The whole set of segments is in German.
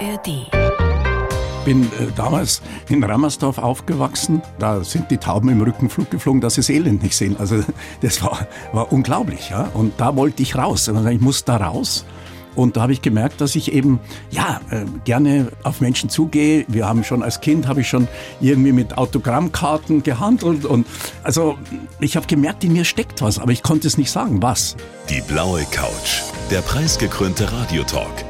ARD. bin äh, damals in Rammersdorf aufgewachsen. Da sind die Tauben im Rückenflug geflogen, dass sie das Elend nicht sehen. Also das war, war unglaublich. Ja? Und da wollte ich raus. Ich muss da raus. Und da habe ich gemerkt, dass ich eben ja äh, gerne auf Menschen zugehe. Wir haben schon als Kind habe ich schon irgendwie mit Autogrammkarten gehandelt und also ich habe gemerkt, in mir steckt was, aber ich konnte es nicht sagen, was. Die blaue Couch, der preisgekrönte Radiotalk.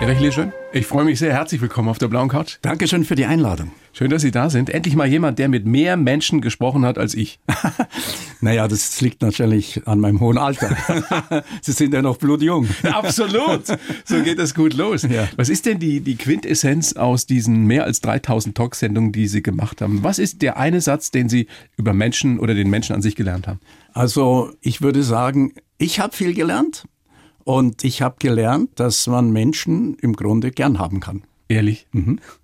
Erich Leschön, ich freue mich sehr. Herzlich willkommen auf der blauen Couch. Dankeschön für die Einladung. Schön, dass Sie da sind. Endlich mal jemand, der mit mehr Menschen gesprochen hat als ich. Naja, das liegt natürlich an meinem hohen Alter. Sie sind ja noch blutjung. Absolut. So geht das gut los. Ja. Was ist denn die, die Quintessenz aus diesen mehr als 3000 Talksendungen, die Sie gemacht haben? Was ist der eine Satz, den Sie über Menschen oder den Menschen an sich gelernt haben? Also ich würde sagen, ich habe viel gelernt und ich habe gelernt, dass man Menschen im Grunde gern haben kann. Ehrlich?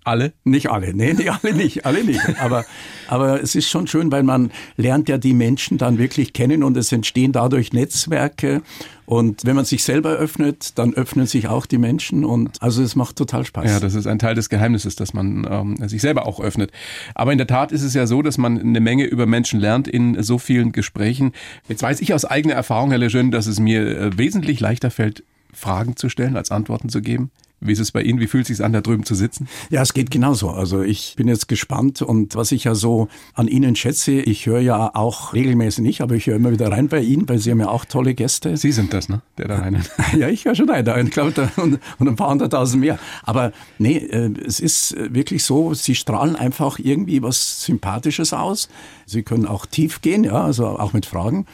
Alle? Nicht alle, nee, nee, alle nicht, alle nicht. Aber, aber es ist schon schön, weil man lernt ja die Menschen dann wirklich kennen und es entstehen dadurch Netzwerke. Und wenn man sich selber öffnet, dann öffnen sich auch die Menschen und also es macht total Spaß. Ja, das ist ein Teil des Geheimnisses, dass man ähm, sich selber auch öffnet. Aber in der Tat ist es ja so, dass man eine Menge über Menschen lernt in so vielen Gesprächen. Jetzt weiß ich aus eigener Erfahrung, Herr Lejeune, dass es mir äh, wesentlich leichter fällt, Fragen zu stellen, als Antworten zu geben. Wie ist es bei Ihnen? Wie fühlt es sich an, da drüben zu sitzen? Ja, es geht genauso. Also ich bin jetzt gespannt und was ich ja so an Ihnen schätze, ich höre ja auch regelmäßig nicht, aber ich höre immer wieder rein bei Ihnen, weil Sie haben ja auch tolle Gäste. Sie sind das, ne? Der da rein. Ja, ich höre schon rein, ich glaube, da- und, und ein paar hunderttausend mehr. Aber nee, äh, es ist wirklich so, Sie strahlen einfach irgendwie was Sympathisches aus. Sie können auch tief gehen, ja, also auch mit Fragen.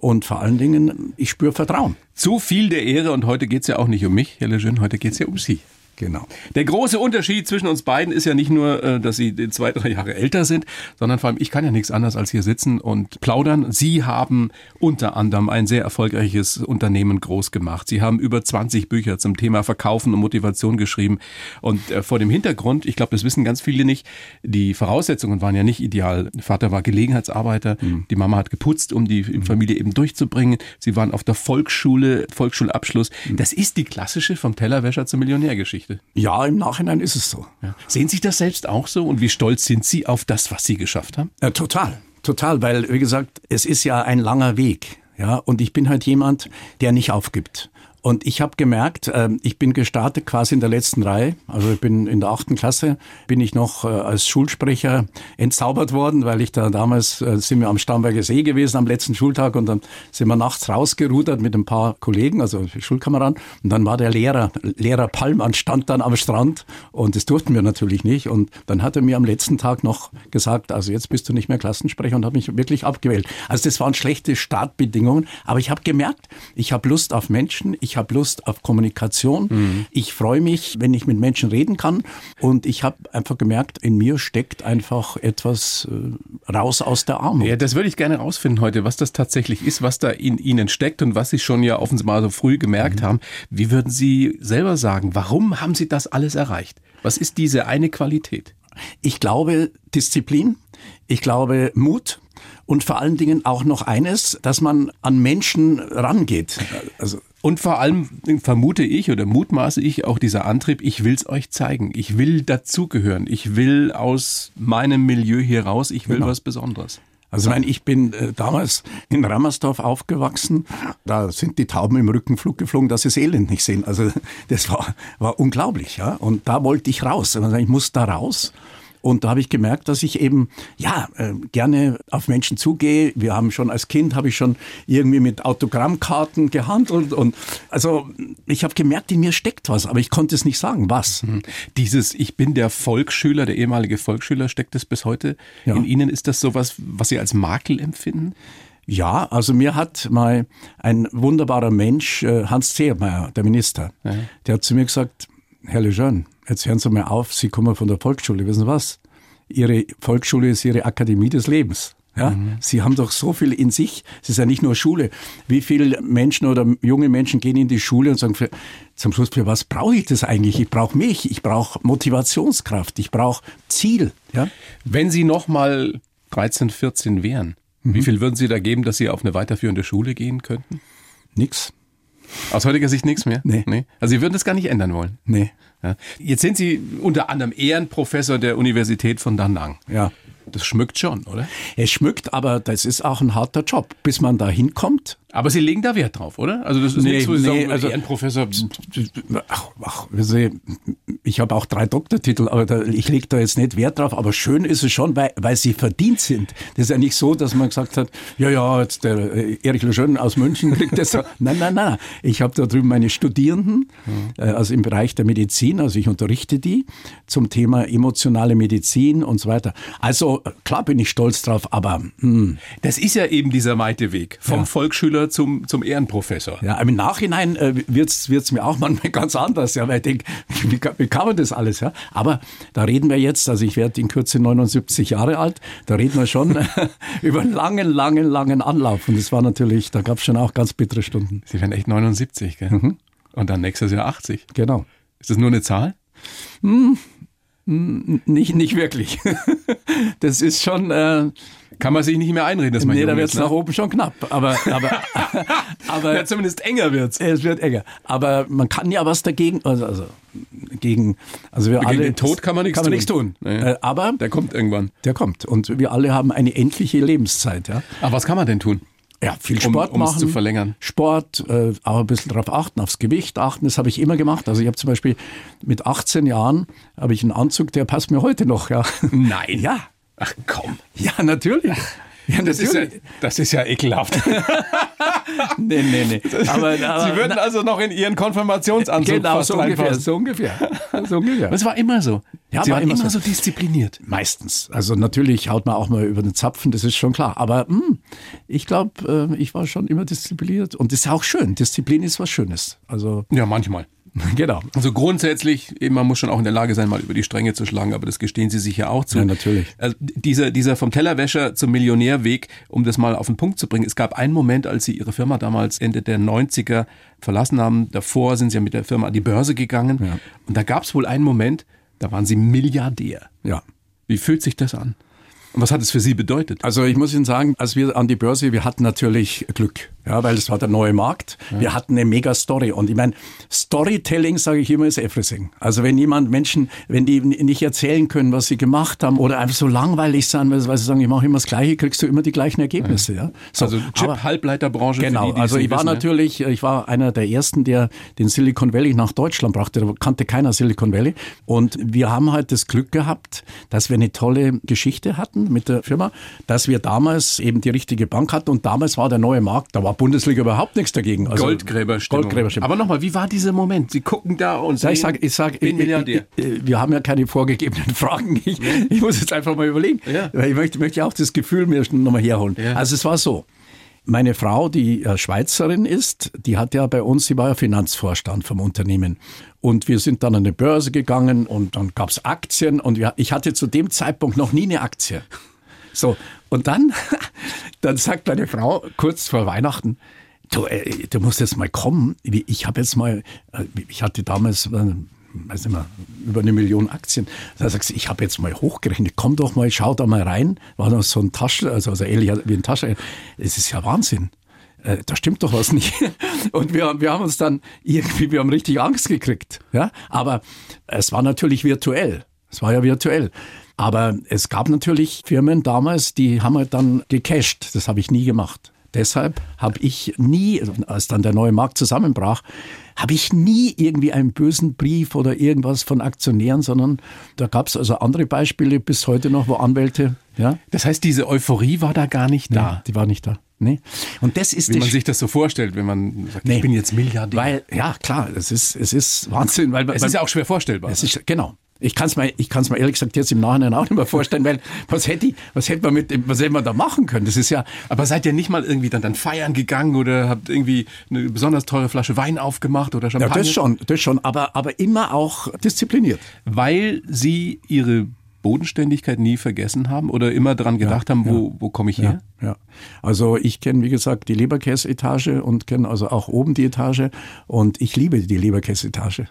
Und vor allen Dingen, ich spüre Vertrauen. Zu viel der Ehre und heute geht's ja auch nicht um mich, Herr Lejeune, heute geht's ja um Sie. Genau. Der große Unterschied zwischen uns beiden ist ja nicht nur, äh, dass Sie zwei, drei Jahre älter sind, sondern vor allem, ich kann ja nichts anderes als hier sitzen und plaudern. Sie haben unter anderem ein sehr erfolgreiches Unternehmen groß gemacht. Sie haben über 20 Bücher zum Thema Verkaufen und Motivation geschrieben. Und äh, vor dem Hintergrund, ich glaube, das wissen ganz viele nicht, die Voraussetzungen waren ja nicht ideal. Der Vater war Gelegenheitsarbeiter, die Mama hat geputzt, um die Familie eben durchzubringen. Sie waren auf der Volksschule, Volksschulabschluss. Das ist die klassische vom Tellerwäscher zur Millionärgeschichte. Ja, im Nachhinein ist es so. Ja. Sehen Sie das selbst auch so und wie stolz sind Sie auf das, was Sie geschafft haben? Ja, total, total, weil wie gesagt, es ist ja ein langer Weg, ja, und ich bin halt jemand, der nicht aufgibt. Und ich habe gemerkt, ähm, ich bin gestartet quasi in der letzten Reihe. Also ich bin in der achten Klasse, bin ich noch äh, als Schulsprecher entzaubert worden, weil ich da damals äh, sind wir am Starnberger See gewesen am letzten Schultag und dann sind wir nachts rausgerudert mit ein paar Kollegen, also Schulkameraden. Und dann war der Lehrer, Lehrer Pallmann stand dann am Strand und das durften wir natürlich nicht. Und dann hat er mir am letzten Tag noch gesagt, also jetzt bist du nicht mehr Klassensprecher und hat mich wirklich abgewählt. Also das waren schlechte Startbedingungen, aber ich habe gemerkt, ich habe Lust auf Menschen, ich habe Lust auf Kommunikation. Ich freue mich, wenn ich mit Menschen reden kann und ich habe einfach gemerkt, in mir steckt einfach etwas äh, raus aus der Armut. Ja, das würde ich gerne rausfinden heute, was das tatsächlich ist, was da in Ihnen steckt und was Sie schon ja offenbar so früh gemerkt haben. Wie würden Sie selber sagen, warum haben Sie das alles erreicht? Was ist diese eine Qualität? Ich glaube Disziplin, ich glaube Mut und vor allen Dingen auch noch eines, dass man an Menschen rangeht. Also Und vor allem vermute ich oder mutmaße ich auch dieser Antrieb, ich will's euch zeigen. Ich will dazugehören. Ich will aus meinem Milieu hier raus. Ich will Genau. was Besonderes. Also ich meine, ich bin äh, damals in Rammersdorf aufgewachsen. Da sind die Tauben im Rückenflug geflogen, dass sie das Elend nicht sehen. Also das war, war unglaublich. Ja? Und da wollte ich raus. Also ich muss da raus. Und da habe ich gemerkt, dass ich eben ja äh, gerne auf Menschen zugehe. Wir haben schon als Kind habe ich schon irgendwie mit Autogrammkarten gehandelt und also ich habe gemerkt, in mir steckt was, aber ich konnte es nicht sagen, was. Dieses Ich bin der Volksschüler, der ehemalige Volksschüler, steckt es bis heute Ja. in Ihnen? Ist das sowas, was Sie als Makel empfinden? Ja, also mir hat mal ein wunderbarer Mensch, äh, Hans Zehrmeier, der Minister, der hat zu mir gesagt, Herr Lejeune, jetzt hören Sie mal auf, Sie kommen von der Volksschule, wissen Sie was? Ihre Volksschule ist Ihre Akademie des Lebens. Ja, mhm. Sie haben doch so viel in sich. Es ist ja nicht nur Schule. Wie viele Menschen oder junge Menschen gehen in die Schule und sagen, für, zum Schluss, für was brauche ich das eigentlich? Ich brauche mich, ich brauche Motivationskraft, ich brauche Ziel. Ja? Wenn Sie noch mal 13, 14 wären, mhm. wie viel würden Sie da geben, dass Sie auf eine weiterführende Schule gehen könnten? Nix. Aus heutiger Sicht nichts mehr? Nee. nee. Also Sie würden das gar nicht ändern wollen? Nee. Ja. Jetzt sind Sie unter anderem Ehrenprofessor der Universität von Danang. Ja. Das schmückt schon, oder? Es schmückt, aber das ist auch ein harter Job. Bis man da hinkommt, aber Sie legen da Wert drauf, oder? Also das ist nee, nichts, wo Sie nee, sagen, also, Ehrenprofessor. Ach, ach, Sie, ich habe auch drei Doktortitel, aber da, ich lege da jetzt nicht Wert drauf. Aber schön ist es schon, weil, weil sie verdient sind. Das ist ja nicht so, dass man gesagt hat, ja, ja, jetzt der äh, Erich Lejeune aus München kriegt das. nein, nein, nein. Ich habe da drüben meine Studierenden, äh, also im Bereich der Medizin, also ich unterrichte die zum Thema emotionale Medizin und so weiter. Also klar bin ich stolz drauf, aber mh. Hm. das ist ja eben dieser Meiteweg vom ja. Volksschüler Schüler zum, zum Ehrenprofessor. Ja, im Nachhinein äh, wird es mir auch manchmal ganz anders, ja, weil ich denke, wie, wie kann man das alles? Ja? Aber da reden wir jetzt, also ich werde in Kürze 79 Jahre alt, da reden wir schon über einen langen, langen, langen Anlauf. Und das war natürlich, da gab es schon auch ganz bittere Stunden. Sie werden echt 79, gell? Mhm. Und dann nächstes Jahr 80. Genau. Ist das nur eine Zahl? Hm, nicht, nicht wirklich. das ist schon. Äh, Kann man sich nicht mehr einreden, dass man Nee, da wird es ne? nach oben schon knapp. Aber, aber, aber ja, zumindest enger wird's. Es wird enger. Aber man kann ja was dagegen, also, also gegen, also wir gegen alle. den Tod kann man nichts kann man tun. Nichts tun. Nee. Äh, aber der kommt irgendwann. Der kommt. Und wir alle haben eine endliche Lebenszeit. Ja. Aber was kann man denn tun? Ja, viel Sport um, machen. zu verlängern. Sport, äh, auch ein bisschen darauf achten, aufs Gewicht achten. Das habe ich immer gemacht. Also ich habe zum Beispiel mit 18 Jahren habe ich einen Anzug, der passt mir heute noch. Ja. Nein. Ja. Ach komm. Ja, natürlich. Ja, das, ist ja, das ist ja ekelhaft. nee, nee, nee. Aber, aber, Sie würden also noch in Ihren Konfirmationsanzug genau, fast so ungefähr, so ungefähr, so ungefähr. Das war immer so. Ja, Sie war immer so. so diszipliniert. Meistens. Also natürlich haut man auch mal über den Zapfen, das ist schon klar. Aber mh, hm, ich glaube, äh, ich war schon immer diszipliniert. Und das ist auch schön. Disziplin ist was Schönes. Also ja, manchmal. Genau. Also grundsätzlich, man muss schon auch in der Lage sein, mal über die Stränge zu schlagen, aber das gestehen Sie sich ja auch zu. Ja, natürlich. Also dieser, dieser vom Tellerwäscher zum Millionärweg, um das mal auf den Punkt zu bringen. Es gab einen Moment, als Sie Ihre Firma damals Ende der 90er verlassen haben. Davor sind Sie ja mit der Firma an die Börse gegangen. Ja. Und da gab es wohl einen Moment, da waren Sie Milliardär. Ja. Wie fühlt sich das an? Und was hat es für Sie bedeutet? Also ich muss Ihnen sagen, als wir an die Börse, wir hatten natürlich Glück, ja, weil es war der neue Markt. Wir hatten eine mega Story und ich meine, Storytelling, sage ich immer, ist everything. Also wenn jemand Menschen, wenn die nicht erzählen können, was sie gemacht haben oder einfach so langweilig sind, weil sie sagen, ich mache immer das Gleiche, kriegst du immer die gleichen Ergebnisse. Ja. So, also Chip-Halbleiterbranche. Genau, die, die also ich war wissen, natürlich, ich war einer der ersten, der den Silicon Valley nach Deutschland brachte. Da kannte keiner Silicon Valley und wir haben halt das Glück gehabt, dass wir eine tolle Geschichte hatten hatten mit der Firma, dass wir damals eben die richtige Bank hatten und damals war der neue Markt, da war Bundesliga überhaupt nichts dagegen. Also Goldgräberstimmung. Goldgräberstimmung. Aber nochmal, wie war dieser Moment? Sie gucken da und ja, ich sage, ich sag, ich, ich, wir haben ja keine vorgegebenen Fragen. Ich, ich muss jetzt einfach mal überlegen. Ja. Ich möchte, möchte auch das Gefühl mir nochmal herholen. Ja. Also es war so. Meine Frau, die Schweizerin ist, die hat ja bei uns, sie war ja Finanzvorstand vom Unternehmen. Und wir sind dann an die Börse gegangen und dann gab's Aktien und ich hatte zu dem Zeitpunkt noch nie eine Aktie. So, und dann, dann sagt meine Frau kurz vor Weihnachten, du, äh, du musst jetzt mal kommen. Ich habe jetzt mal, äh, ich hatte damals äh, weiß nicht mehr, über eine Million Aktien. Da sagst du, ich habe jetzt mal hochgerechnet, komm doch mal, schau da mal rein. War noch so ein Taschen, also, also ähnlich wie ein Taschen. Es ist ja Wahnsinn. Äh, da stimmt doch was nicht. Und wir, wir haben uns dann irgendwie, wir haben richtig Angst gekriegt. Ja, aber es war natürlich virtuell. Es war ja virtuell. Aber es gab natürlich Firmen damals, die haben halt dann gecasht. Das habe ich nie gemacht. Deshalb habe ich nie, als dann der neue Markt zusammenbrach, habe ich nie irgendwie einen bösen Brief oder irgendwas von Aktionären, sondern da gab es also andere Beispiele bis heute noch, wo Anwälte, ja. Das heißt, diese Euphorie war da gar nicht da. Nee, die war nicht da. Nee. Und das ist Wie man sich das so vorstellt, wenn man sagt, nee. ich bin jetzt Milliardär. Weil, ja, klar, es ist, es ist Wahnsinn. Weil, es ist ja auch schwer vorstellbar. Es ist, genau. Ich kann es mir, ich kann's mir ehrlich gesagt jetzt im Nachhinein auch nicht mehr vorstellen, weil was hätte ich, was hätte man mit was hätte man da machen können? Das ist ja. Aber seid ihr nicht mal irgendwie dann, dann feiern gegangen oder habt irgendwie eine besonders teure Flasche Wein aufgemacht oder Champagner? Ja, das schon, das schon, aber, aber immer auch diszipliniert. Weil sie ihre Bodenständigkeit nie vergessen haben oder immer daran gedacht ja, haben, wo, wo komme ich her? Ja, also ich kenne, wie gesagt, die Leberkäse-Etage und kenne also auch oben die Etage und ich liebe die Leberkäse-Etage.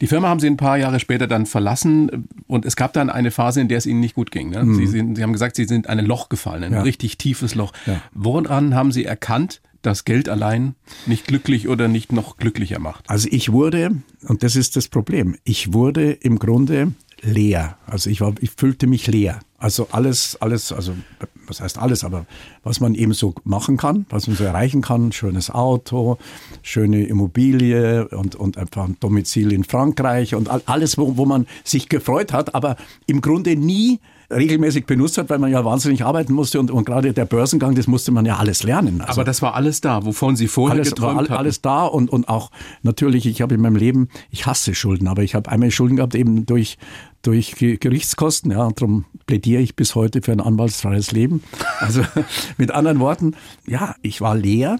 Die Firma haben Sie ein paar Jahre später dann verlassen und es gab dann eine Phase, in der es Ihnen nicht gut ging. Ne? Mhm. Sie, sind, Sie haben gesagt, Sie sind in ein Loch gefallen, ein ja. richtig tiefes Loch. Ja. Woran haben Sie erkannt, dass Geld allein nicht glücklich oder nicht noch glücklicher macht? Also ich wurde, und das ist das Problem, ich wurde im Grunde leer. Also ich war, ich fühlte mich leer. Also alles, alles, also was heißt alles, aber was man eben so machen kann, was man so erreichen kann, schönes Auto, schöne Immobilie und, und einfach ein Domizil in Frankreich und alles, wo, wo man sich gefreut hat, aber im Grunde nie regelmäßig benutzt hat, weil man ja wahnsinnig arbeiten musste und, und gerade der Börsengang, das musste man ja alles lernen. Also Aber das war alles da, wovon Sie vorher alles, geträumt war all, Alles da und, und auch natürlich, ich habe in meinem Leben, ich hasse Schulden, aber ich habe einmal Schulden gehabt eben durch durch Gerichtskosten. Ja, darum plädiere ich bis heute für ein anwaltsfreies Leben. Also mit anderen Worten, ja, ich war leer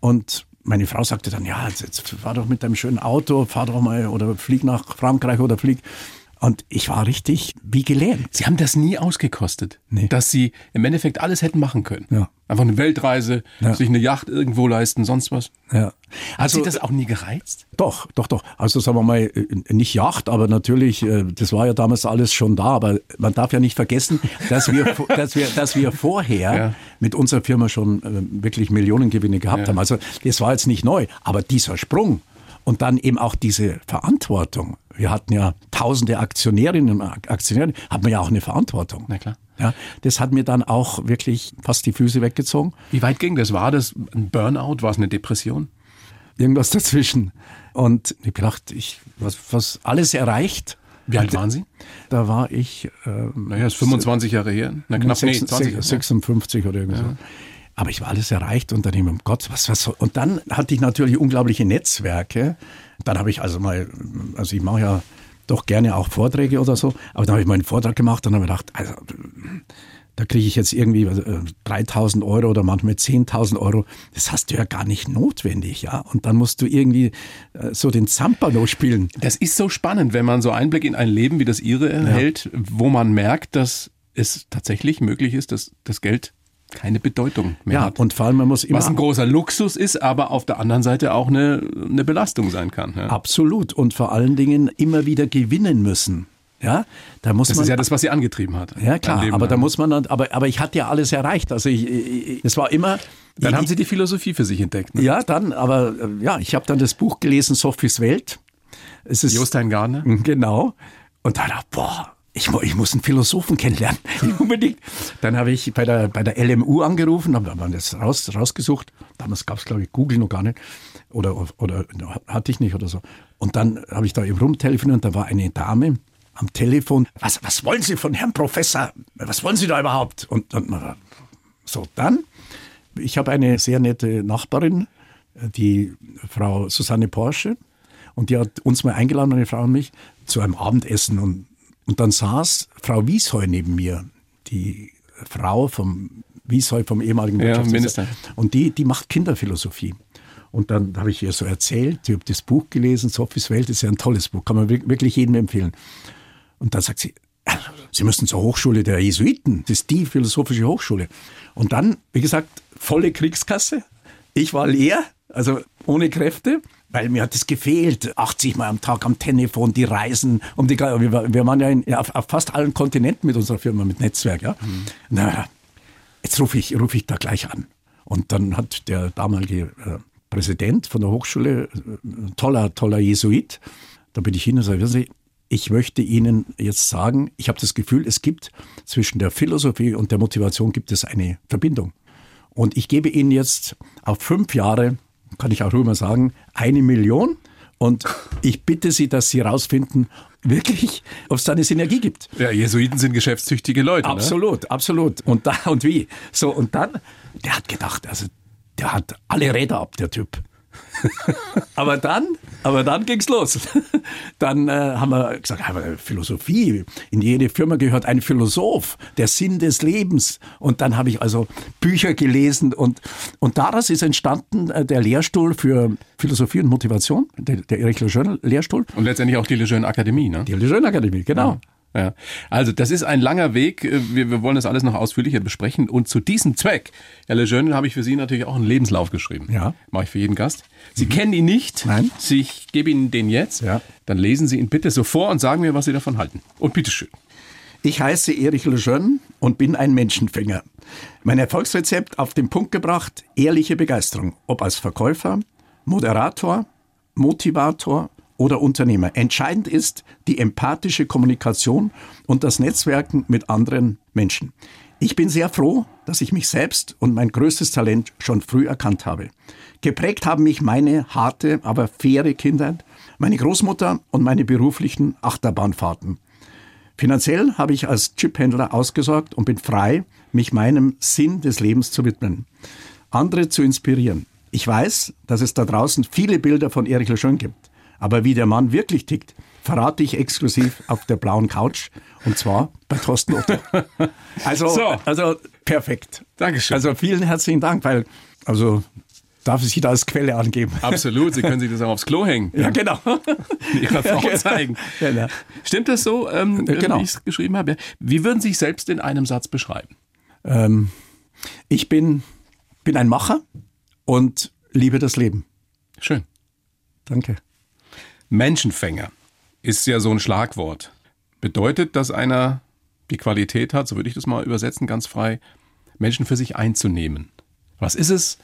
und meine Frau sagte dann, ja, jetzt, jetzt fahr doch mit deinem schönen Auto, fahr doch mal oder flieg nach Frankreich oder flieg und ich war richtig wie gelähmt. Sie haben das nie ausgekostet, nee. dass Sie im Endeffekt alles hätten machen können. Ja. Einfach eine Weltreise, ja. sich eine Yacht irgendwo leisten, sonst was. Ja. Also, Hat Sie das auch nie gereizt? Doch, doch, doch. Also sagen wir mal, äh, nicht Yacht, aber natürlich, äh, das war ja damals alles schon da. Aber man darf ja nicht vergessen, dass wir, dass wir, dass wir vorher ja. mit unserer Firma schon äh, wirklich Millionengewinne gehabt haben. Also das war jetzt nicht neu. Aber dieser Sprung, und dann eben auch diese Verantwortung. Wir hatten ja tausende Aktionärinnen und Aktionäre, hat man ja auch eine Verantwortung. Na klar. Ja, das hat mir dann auch wirklich fast die Füße weggezogen. Wie weit ging das? War das ein Burnout? War es eine Depression? Irgendwas dazwischen. Und ich dachte, ich, was, was alles erreicht. Wie alt waren Sie? Da war ich. Äh, naja, ist 25 Jahre her. Na, knapp 6, nee, 20, 56 oder irgendwas. Ja. Aber ich war alles erreicht und dann eben, Gott, was, was soll. Und dann hatte ich natürlich unglaubliche Netzwerke. Dann habe ich also mal, also ich mache ja doch gerne auch Vorträge oder so, aber dann habe ich meinen Vortrag gemacht und habe gedacht, also da kriege ich jetzt irgendwie 3000 äh, Euro oder manchmal 10.000 Euro. Das hast du ja gar nicht notwendig, ja. Und dann musst du irgendwie äh, so den Zampano spielen. Das ist so spannend, wenn man so Einblick in ein Leben wie das Ihre erhält, ja. wo man merkt, dass es tatsächlich möglich ist, dass das Geld keine Bedeutung mehr ja, hat. Und vor allem, man muss immer. Was ein großer Luxus ist, aber auf der anderen Seite auch eine, eine Belastung sein kann. Ja. Absolut. Und vor allen Dingen immer wieder gewinnen müssen. Ja, da muss das man, ist ja das, was sie angetrieben hat. Ja, klar, aber da muss man dann, aber, aber ich hatte ja alles erreicht. Also ich, es war immer. Dann ich, haben Sie die Philosophie für sich entdeckt. Ne? Ja, dann, aber ja, ich habe dann das Buch gelesen, Sophies Welt. Es ist, Jostein Garner. Genau. Und da dachte boah, ich, ich muss einen Philosophen kennenlernen, unbedingt. Dann habe ich bei der, bei der LMU angerufen, habe hab das raus, rausgesucht. Damals gab es, glaube ich, Google noch gar nicht. Oder, oder hatte ich nicht oder so. Und dann habe ich da eben rumtelefoniert und da war eine Dame am Telefon. Was, was wollen Sie von Herrn Professor? Was wollen Sie da überhaupt? Und dann, so, dann, ich habe eine sehr nette Nachbarin, die Frau Susanne Porsche. Und die hat uns mal eingeladen, meine Frau und mich, zu einem Abendessen. Und und dann saß Frau Wiesheu neben mir, die Frau vom Wiesheu, vom ehemaligen Wirtschaftsminister. Ja, und die, die macht Kinderphilosophie. Und dann habe ich ihr so erzählt, ich habe das Buch gelesen, Sophies Welt ist ja ein tolles Buch, kann man wirklich jedem empfehlen. Und dann sagt sie, Sie müssen zur Hochschule der Jesuiten, das ist die philosophische Hochschule. Und dann, wie gesagt, volle Kriegskasse. Ich war leer, also ohne Kräfte weil mir hat es gefehlt. 80 Mal am Tag am Telefon, die Reisen um die, wir, wir waren ja, in, ja auf, auf, fast allen Kontinenten mit unserer Firma, mit Netzwerk, ja. Mhm. Na, jetzt rufe ich, rufe ich da gleich an. Und dann hat der damalige äh, Präsident von der Hochschule, äh, toller, toller Jesuit, da bin ich hin und sage, wissen Sie, ich möchte Ihnen jetzt sagen, ich habe das Gefühl, es gibt zwischen der Philosophie und der Motivation gibt es eine Verbindung. Und ich gebe Ihnen jetzt auf fünf Jahre kann ich auch immer sagen, eine Million. Und ich bitte Sie, dass Sie herausfinden, wirklich, ob es da eine Synergie gibt. Ja, Jesuiten sind geschäftstüchtige Leute. Ne? Absolut, ne? absolut. Und da und wie. So, und dann, der hat gedacht, also der hat alle Räder ab, der Typ. aber dann, aber dann ging's los. Dann äh, haben wir gesagt, Philosophie. In jede Firma gehört ein Philosoph, der Sinn des Lebens. Und dann habe ich also Bücher gelesen und und daraus ist entstanden äh, der Lehrstuhl für Philosophie und Motivation, der, der Erich Lejeune Lehrstuhl. Und letztendlich auch die Lejeune Akademie, ne? Die Lejeune Akademie, genau. Ja. Ja. Also das ist ein langer Weg. Wir, wir wollen das alles noch ausführlicher besprechen. Und zu diesem Zweck, Herr Lejeune, habe ich für Sie natürlich auch einen Lebenslauf geschrieben. Ja. Mache ich für jeden Gast. Sie mhm. kennen ihn nicht. Nein. Ich gebe Ihnen den jetzt. Ja. Dann lesen Sie ihn bitte so vor und sagen mir, was Sie davon halten. Und bitteschön. Ich heiße Erich Lejeune und bin ein Menschenfänger. Mein Erfolgsrezept auf den Punkt gebracht, ehrliche Begeisterung. Ob als Verkäufer, Moderator, Motivator oder Unternehmer. Entscheidend ist die empathische Kommunikation und das Netzwerken mit anderen Menschen. Ich bin sehr froh, dass ich mich selbst und mein größtes Talent schon früh erkannt habe. Geprägt haben mich meine harte, aber faire Kindheit, meine Großmutter und meine beruflichen Achterbahnfahrten. Finanziell habe ich als Chiphändler ausgesorgt und bin frei, mich meinem Sinn des Lebens zu widmen, andere zu inspirieren. Ich weiß, dass es da draußen viele Bilder von Erich Lejeune gibt. Aber wie der Mann wirklich tickt, verrate ich exklusiv auf der blauen Couch und zwar bei Thorsten Otto. Also, so. also perfekt. Dankeschön. Also vielen herzlichen Dank, weil also darf ich Sie da als Quelle angeben. Absolut, Sie können sich das auch aufs Klo hängen. Ja, genau. Ihrer Frau genau. zeigen. Genau. Stimmt das so, ähm, genau. wie ich es geschrieben habe? Wie würden Sie sich selbst in einem Satz beschreiben? Ähm, ich bin, bin ein Macher und liebe das Leben. Schön. Danke. Menschenfänger ist ja so ein Schlagwort. Bedeutet, dass einer die Qualität hat, so würde ich das mal übersetzen, ganz frei, Menschen für sich einzunehmen. Was ist es,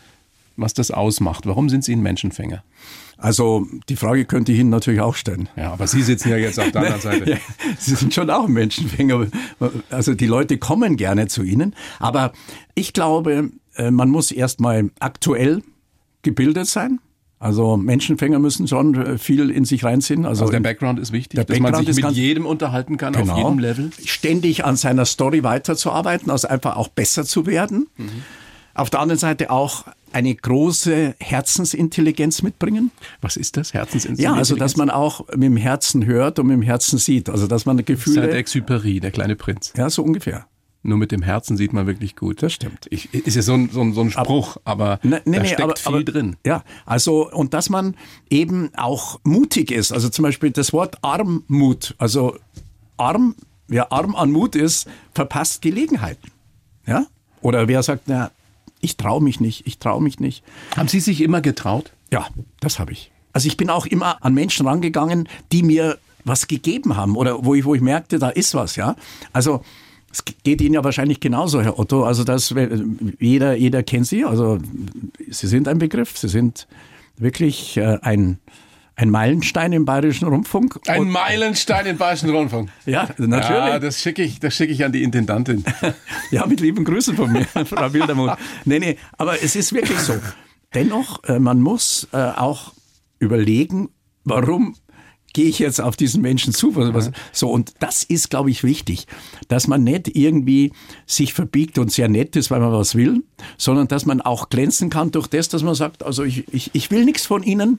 was das ausmacht? Warum sind Sie ein Menschenfänger? Also die Frage könnte ich Ihnen natürlich auch stellen. Ja, aber Sie sitzen ja jetzt auf der anderen Seite. Ja, Sie sind schon auch ein Menschenfänger. Also die Leute kommen gerne zu Ihnen. Aber ich glaube, äh, man muss erstmal aktuell gebildet sein. Also Menschenfänger müssen schon äh, viel in sich reinziehen. Also, also der Background ist wichtig, der dass Background man sich mit jedem unterhalten kann, genau, auf jedem Level. Ständig an seiner Story weiterzuarbeiten, also einfach auch besser zu werden. Mhm. Auf der anderen Seite auch eine große Herzensintelligenz mitbringen. Was ist das, Herzensintelligenz? Ja, also dass man auch mit dem Herzen hört und mit dem Herzen sieht. Also dass man Gefühle... Das ist Exupéry, der kleine Prinz. Ja, so ungefähr. Nur mit dem Herzen sieht man wirklich gut. Das stimmt. Ich, ist ja so ein, so ein, so ein Spruch, aber ne, ne, da nee, steckt aber, viel aber, drin. Ja, also und dass man eben auch mutig ist. Also zum Beispiel das Wort Armut. Also arm, wer arm an Mut ist, verpasst Gelegenheiten. Ja? Oder wer sagt, na, ich traue mich nicht, ich traue mich nicht. Haben Sie sich immer getraut? Ja, das habe ich. Also ich bin auch immer an Menschen rangegangen, die mir was gegeben haben oder wo ich, wo ich merkte, da ist was, ja. Also es geht Ihnen ja wahrscheinlich genauso, Herr Otto. Also das, jeder, jeder kennt Sie. Also Sie sind ein Begriff. Sie sind wirklich äh, ein, ein Meilenstein im Bayerischen Rundfunk. Ein Meilenstein im Bayerischen Rundfunk. Ja, natürlich. Ja, das schicke ich, das schicke ich an die Intendantin. ja, mit lieben Grüßen von mir, Frau Wildermuth. Nee, nee, aber es ist wirklich so. Dennoch, äh, man muss äh, auch überlegen, warum gehe ich jetzt auf diesen Menschen zu? Was, so, und das ist, glaube ich, wichtig, dass man nicht irgendwie sich verbiegt und sehr nett ist, weil man was will, sondern dass man auch glänzen kann durch das, dass man sagt, also ich, ich, ich will nichts von Ihnen,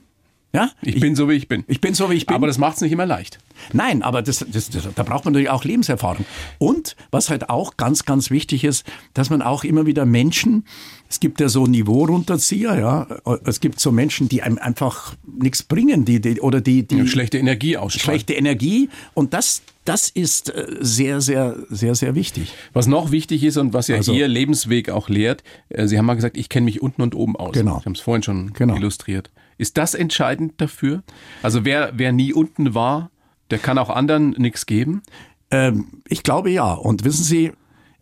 ja? Ich, ich, bin so, wie ich bin. Ich bin so, wie ich bin. Aber das macht es nicht immer leicht. Nein, aber das, das, das, da braucht man natürlich auch Lebenserfahrung. Und was halt auch ganz, ganz wichtig ist, dass man auch immer wieder Menschen, es gibt ja so Niveau-Runterzieher, ja, es gibt so Menschen, die einem einfach nichts bringen, die, die oder die, die ja, schlechte Energie ausstrahlen. Schlechte Energie und das, das ist äh, sehr, sehr, sehr, sehr wichtig. Was noch wichtig ist und was ja also, Ihr Lebensweg auch lehrt, äh, Sie haben mal gesagt, ich kenne mich unten und oben aus. Genau. Ich habe es vorhin schon genau. illustriert. Ist das entscheidend dafür? Also wer, wer nie unten war, der kann auch anderen nichts geben? Ähm, ich glaube ja. Und wissen Sie,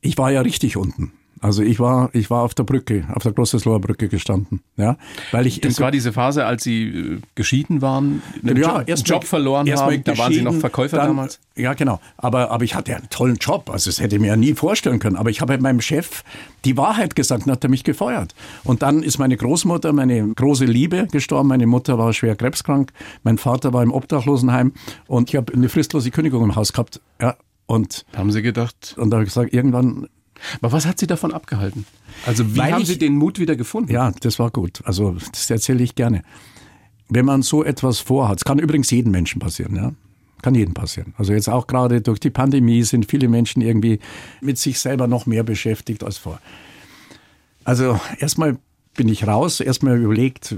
ich war ja richtig unten. Also ich war, ich war auf der Brücke, auf der Großesloher Brücke gestanden, ja, weil ich. Das war diese Phase, als Sie äh, geschieden waren, einen ja, Job, erst Job verloren erst haben. Da waren Sie noch Verkäufer dann, damals. Ja, genau. Aber, aber ich hatte einen tollen Job. Also das hätte ich mir ja nie vorstellen können. Aber ich habe meinem Chef die Wahrheit gesagt und hat er mich gefeuert. Und dann ist meine Großmutter, meine große Liebe, gestorben. Meine Mutter war schwer krebskrank. Mein Vater war im Obdachlosenheim und ich habe eine fristlose Kündigung im Haus gehabt. Ja, und haben Sie gedacht? Und da habe ich gesagt, irgendwann aber was hat Sie davon abgehalten? Also wie Weil haben ich, Sie den Mut wieder gefunden? Ja, das war gut. Also das erzähle ich gerne. Wenn man so etwas vorhat, es kann übrigens jedem Menschen passieren, ja. Kann jedem passieren. Also jetzt auch gerade durch die Pandemie sind viele Menschen irgendwie mit sich selber noch mehr beschäftigt als vor. Also erstmal bin ich raus, erstmal überlegt,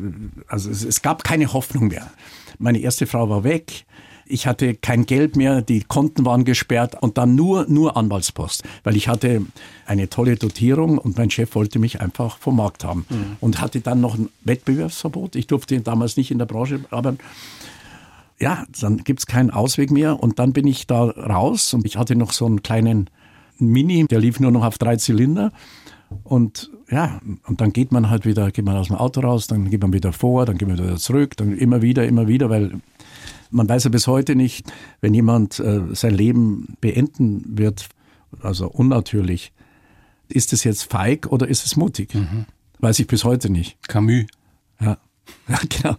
also es, es gab keine Hoffnung mehr. Meine erste Frau war weg, Ich hatte kein Geld mehr, die Konten waren gesperrt und dann nur, nur Anwaltspost, weil ich hatte eine tolle Dotierung und mein Chef wollte mich einfach vom Markt haben mhm. und hatte dann noch ein Wettbewerbsverbot. Ich durfte damals nicht in der Branche arbeiten. Ja, dann gibt's keinen Ausweg mehr und dann bin ich da raus und ich hatte noch so einen kleinen Mini, der lief nur noch auf drei Zylinder und ja, und dann geht man halt wieder, geht man aus dem Auto raus, dann geht man wieder vor, dann geht man wieder zurück, dann immer wieder, immer wieder, weil man weiß ja bis heute nicht, wenn jemand äh, sein Leben beenden wird, also unnatürlich, ist es jetzt feig oder ist es mutig? Mhm. Weiß ich bis heute nicht. Camus. Ja. Ja, genau.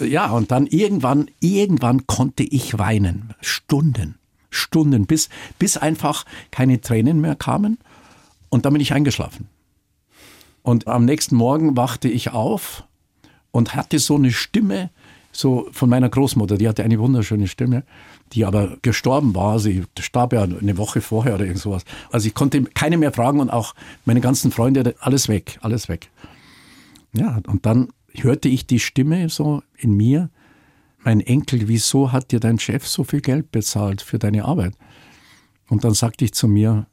Ja, und dann irgendwann, irgendwann konnte ich weinen. Stunden. Stunden, bis, bis einfach keine Tränen mehr kamen. Und dann bin ich eingeschlafen. Und am nächsten Morgen wachte ich auf und hatte so eine Stimme, so von meiner Großmutter, die hatte eine wunderschöne Stimme, die aber gestorben war. Sie starb ja eine Woche vorher oder irgend sowas. Also ich konnte keine mehr fragen und auch meine ganzen Freunde, alles weg, alles weg. Ja, und dann hörte ich die Stimme so in mir, mein Enkel, wieso hat dir dein Chef so viel Geld bezahlt für deine Arbeit? Und dann sagte ich zu mir,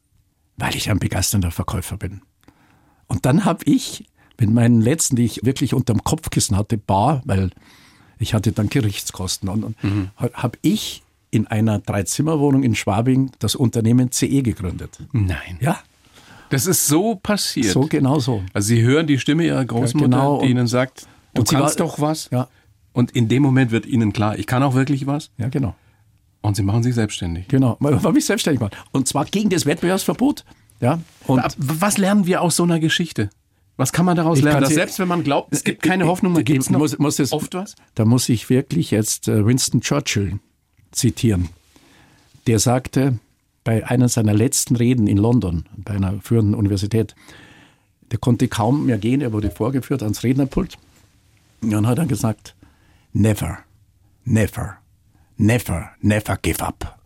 weil ich ein begeisternder Verkäufer bin. Und dann habe ich mit meinen letzten, die ich wirklich unterm Kopfkissen hatte, bar, weil ich hatte dann Gerichtskosten, und, mhm. habe ich in einer Dreizimmerwohnung in Schwabing das Unternehmen CE gegründet. Nein. Ja. Das ist so passiert. So genau so. Also Sie hören die Stimme Ihrer Großmutter, ja, genau. die Ihnen sagt, du kannst war, doch was. Ja. Und in dem Moment wird Ihnen klar, ich kann auch wirklich was. Ja, genau. Und Sie machen sich selbstständig. Genau, man mich selbstständig machen. Und zwar gegen das Wettbewerbsverbot. Ja. Und was lernen wir aus so einer Geschichte? Was kann man daraus lernen? Dass selbst wenn man glaubt, es gibt keine Hoffnung, man gibt noch muss, muss es, oft was? Da muss ich wirklich jetzt äh, Winston Churchill zitieren. Der sagte bei einer seiner letzten Reden in London, bei einer führenden Universität, der konnte kaum mehr gehen, er wurde vorgeführt ans Rednerpult. Und dann hat er gesagt, never, never, never, never give up.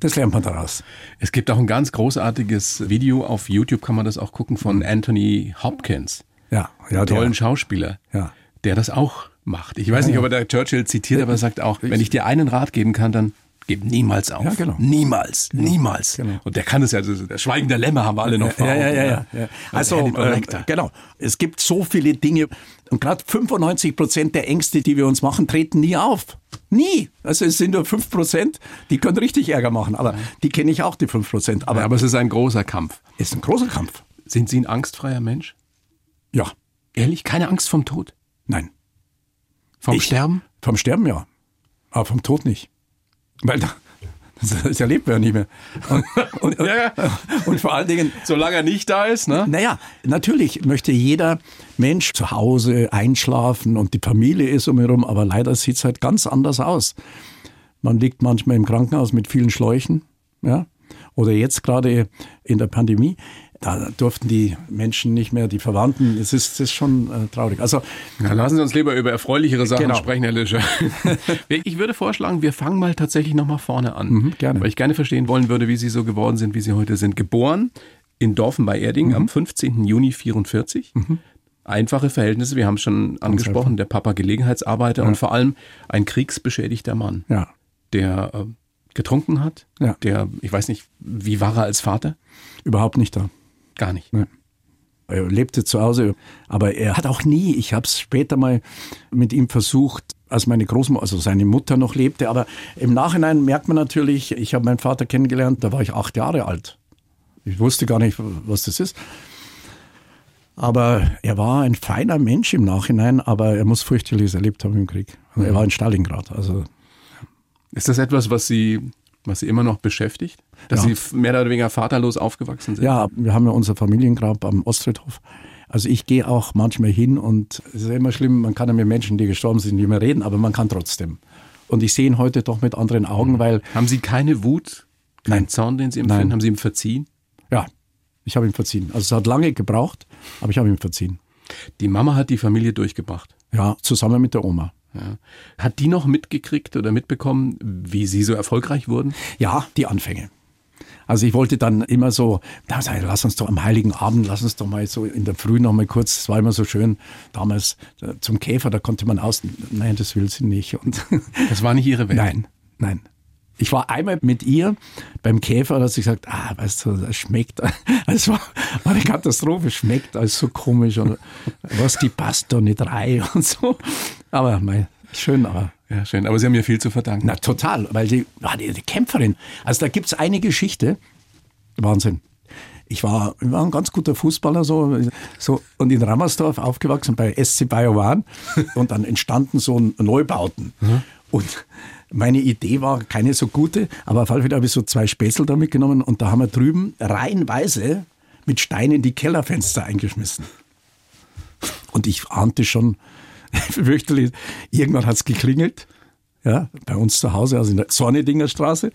Das lernt man daraus. Es gibt auch ein ganz großartiges Video auf YouTube, kann man das auch gucken, von Anthony Hopkins. Ja, ja. Tollen Schauspieler. Ja. Der das auch macht. Ich weiß nicht, ob er der Churchill zitiert, aber er sagt auch, wenn ich dir einen Rat geben kann, dann gib niemals auf. Ja, genau. Niemals, genau. niemals. Genau. Und der kann es ja, also der Schweigen der Lämmer haben wir alle noch vor ja, ja, ja, ja, ja. Also, äh, genau. Es gibt so viele Dinge und gerade 95 Prozent der Ängste, die wir uns machen, treten nie auf. Nie. Also es sind nur 5 Prozent, die können richtig Ärger machen, aber die kenne ich auch, die 5 Prozent. Aber, ja, aber es ist ein großer Kampf. Es ist ein großer Kampf. Sind Sie ein angstfreier Mensch? Ja. Ehrlich? Keine Angst vom Tod? Nein. Vom ich, Sterben? Vom Sterben ja. Aber vom Tod nicht. Weil da, das erlebt man ja nicht mehr. Und, und, ja, und, vor allen Dingen. Solange er nicht da ist, ne? Naja, natürlich möchte jeder Mensch zu Hause einschlafen und die Familie ist um ihn herum, aber leider sieht es halt ganz anders aus. Man liegt manchmal im Krankenhaus mit vielen Schläuchen, ja. Oder jetzt gerade in der Pandemie da durften die Menschen nicht mehr, die Verwandten, es ist, es ist schon äh, traurig. Also ja, lassen Sie uns lieber über erfreulichere Sachen genau. sprechen, Herr Lischer. ich würde vorschlagen, wir fangen mal tatsächlich nochmal vorne an. Mhm, gerne. Weil ich gerne verstehen wollen würde, wie Sie so geworden sind, wie Sie heute sind. Geboren in Dorfen bei Erding mhm. am 15. Juni 44. Mhm. Einfache Verhältnisse, wir haben es schon angesprochen, der Papa Gelegenheitsarbeiter ja. und vor allem ein kriegsbeschädigter Mann. Ja. Der äh, getrunken hat, ja. der, ich weiß nicht, wie war er als Vater? Überhaupt nicht da. Gar nicht. Nee. Er lebte zu Hause, aber er hat auch nie, ich habe es später mal mit ihm versucht, als meine Großmutter, also seine Mutter noch lebte, aber im Nachhinein merkt man natürlich, ich habe meinen Vater kennengelernt, da war ich acht Jahre alt. Ich wusste gar nicht, was das ist. Aber er war ein feiner Mensch im Nachhinein, aber er muss fürchterliches erlebt haben im Krieg. Er war in Stalingrad. Also ist das etwas, was Sie was Sie immer noch beschäftigt? Dass ja. Sie mehr oder weniger vaterlos aufgewachsen sind? Ja, wir haben ja unser Familiengrab am Ostfriedhof. Also ich gehe auch manchmal hin und es ist immer schlimm, man kann ja mit Menschen, die gestorben sind, nicht mehr reden, aber man kann trotzdem. Und ich sehe ihn heute doch mit anderen Augen, mhm. weil... Haben Sie keine Wut? Keinen Nein. Zorn, den Sie empfinden? Nein. Haben Sie ihm verziehen? Ja, ich habe ihm verziehen. Also es hat lange gebraucht, aber ich habe ihm verziehen. Die Mama hat die Familie durchgebracht? Ja, zusammen mit der Oma. Ja. Hat die noch mitgekriegt oder mitbekommen, wie Sie so erfolgreich wurden? Ja, die Anfänge. Also ich wollte dann immer so, lass uns doch am Heiligen Abend, lass uns doch mal so in der Früh noch mal kurz, das war immer so schön, damals äh, zum Käfer, da konnte man aus, nein, das will sie nicht. Und das war nicht ihre Welt? Nein, Nein. Ich war einmal mit ihr beim Käfer, da hat sie gesagt, ah, weißt du, das schmeckt, es war, war eine Katastrophe, schmeckt alles so komisch und was, die passt doch nicht rein und so. Aber mein, schön, aber. Ja, schön. Aber Sie haben mir viel zu verdanken. Na, total, weil die war die, die Kämpferin. Also da gibt's eine Geschichte, Wahnsinn. Ich war, ich war ein ganz guter Fußballer so, so und in Rammersdorf aufgewachsen bei SC Bayovan und dann entstanden so Neubauten. Und meine Idee war keine so gute, aber auf alle Fälle habe ich so zwei Späßel da mitgenommen und da haben wir drüben reihenweise mit Steinen die Kellerfenster eingeschmissen. Und ich ahnte schon, fürchterlich, irgendwann hat's geklingelt, ja, bei uns zu Hause, also in der Zornedinger Straße.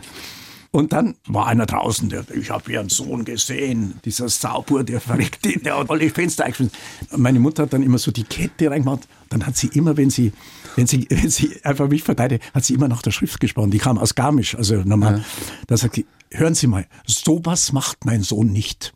Und dann war einer draußen, der, ich habe ihren Sohn gesehen, dieser Saubur, der verreckte, der hat alle Fenster eingeschmissen. Meine Mutter hat dann immer so die Kette reingemacht. Dann hat sie immer, wenn sie, wenn sie, wenn sie einfach mich verteidigt, hat sie immer nach der Schrift gesprochen. Die kam aus Garmisch, also normal. Ja. Da sagt sie, hören Sie mal, sowas macht mein Sohn nicht.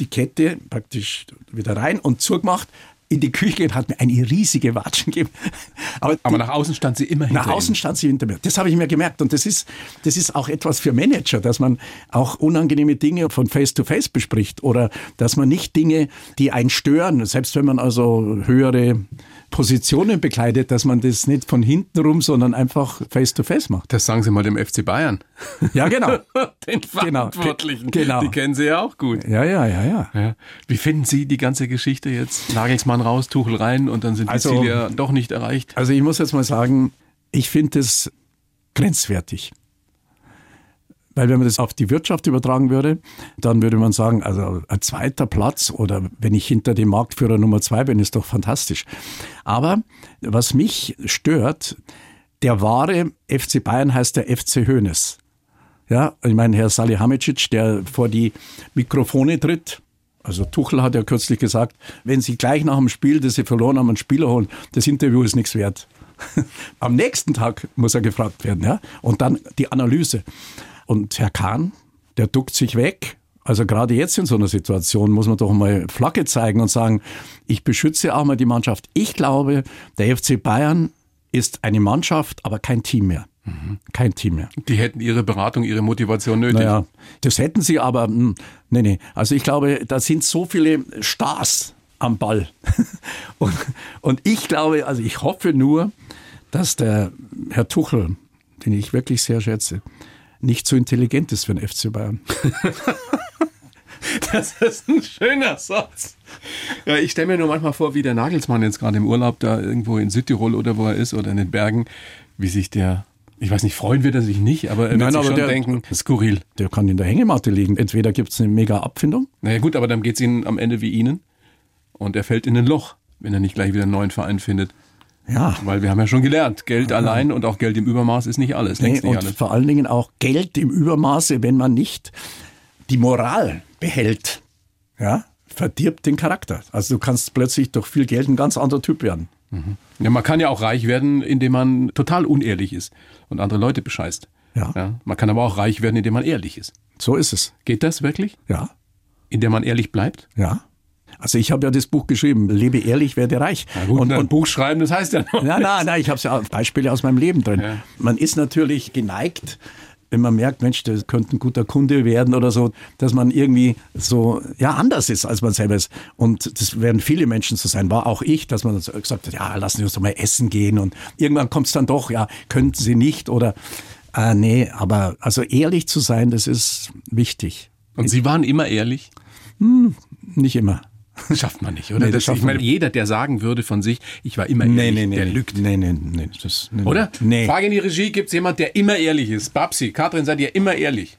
Die Kette praktisch wieder rein und zugemacht in die Küche und hat mir eine riesige Watschen gegeben. Aber, Aber nach außen stand sie immer hinter nach außen ihm. stand sie hinter mir. Das habe ich mir gemerkt. Und das ist, das ist auch etwas für Manager, dass man auch unangenehme Dinge von Face to Face bespricht oder dass man nicht Dinge, die einen stören, selbst wenn man also höhere Positionen bekleidet, dass man das nicht von hinten rum, sondern einfach Face to Face macht. Das sagen Sie mal dem FC Bayern. Ja, genau. Den Genau. Verantwortlichen. Genau. Die kennen Sie ja auch gut. Ja, ja, ja, ja. Ja. Wie finden Sie die ganze Geschichte jetzt? Nagelsmann raus, Tuchel rein und dann sind die Also- Ziele ja doch nicht erreicht. Also ich muss jetzt mal sagen, ich finde es grenzwertig. Weil wenn man das auf die Wirtschaft übertragen würde, dann würde man sagen, also ein zweiter Platz oder wenn ich hinter dem Marktführer Nummer zwei bin, ist doch fantastisch. Aber was mich stört, der wahre FC Bayern heißt der FC Hoeneß. Ja, ich meine, Herr Salihamidzic, der vor die Mikrofone tritt, also Tuchel hat ja kürzlich gesagt, wenn Sie gleich nach dem Spiel, das Sie verloren haben, einen Spieler holen, das Interview ist nichts wert. Am nächsten Tag muss er gefragt werden, ja. Und dann die Analyse. Und Herr Kahn, der duckt sich weg. Also gerade jetzt in so einer Situation muss man doch mal Flagge zeigen und sagen, ich beschütze auch mal die Mannschaft. Ich glaube, der FC Bayern ist eine Mannschaft, aber kein Team mehr. Kein Team mehr. Die hätten ihre Beratung, ihre Motivation nötig. Naja, das hätten sie, aber hm, nee, nee. Also ich glaube, da sind so viele Stars am Ball. Und, und ich glaube, also ich hoffe nur, dass der Herr Tuchel, den ich wirklich sehr schätze, nicht so intelligent ist für den FC Bayern. Das ist ein schöner Satz. Ja, ich stelle mir nur manchmal vor, wie der Nagelsmann jetzt gerade im Urlaub da irgendwo in Südtirol oder wo er ist oder in den Bergen, wie sich der, ich weiß nicht, freuen wird er sich nicht, aber er wird Nein, sich aber schon der- denken, skurril. Der kann in der Hängematte liegen. Entweder gibt es eine mega Abfindung. Naja gut, aber dann geht es ihm am Ende wie Ihnen und er fällt in ein Loch, wenn er nicht gleich wieder einen neuen Verein findet. Ja. Weil wir haben ja schon gelernt, Geld allein und auch Geld im Übermaß ist nicht alles, Nee, nicht und alles. vor allen Dingen auch Geld im Übermaße, wenn man nicht die Moral behält, ja, verdirbt den Charakter. Also du kannst plötzlich durch viel Geld ein ganz anderer Typ werden. Ja, man kann ja auch reich werden, indem man total unehrlich ist und andere Leute bescheißt. Ja. Man kann aber auch reich werden, indem man ehrlich ist. So ist es. Geht das wirklich? Ja, Indem man ehrlich bleibt? ja. Also ich habe ja das Buch geschrieben, Lebe ehrlich, werde reich. Na gut, und, ein und Buch schreiben, das heißt ja noch. Nein, nein, nein, ich habe ja auch Beispiele aus meinem Leben drin. Ja. Man ist natürlich geneigt, wenn man merkt, Mensch, das könnte ein guter Kunde werden oder so, dass man irgendwie so ja anders ist, als man selber ist. Und das werden viele Menschen so sein, war auch ich, dass man so gesagt hat, ja, lassen Sie uns doch mal essen gehen. Und irgendwann kommt es dann doch, ja, könnten Sie nicht oder äh, nee, aber also ehrlich zu sein, das ist wichtig. Und Sie waren immer ehrlich? Nicht immer. Schafft man nicht, oder? Nee, das das ich meine, jeder, der sagen würde von sich, ich war immer ehrlich, der lügt. Nee, nee, nee. Das, nee Oder? Nee. Frage in die Regie, gibt es jemand, der immer ehrlich ist? Babsi, Katrin, seid ihr immer ehrlich?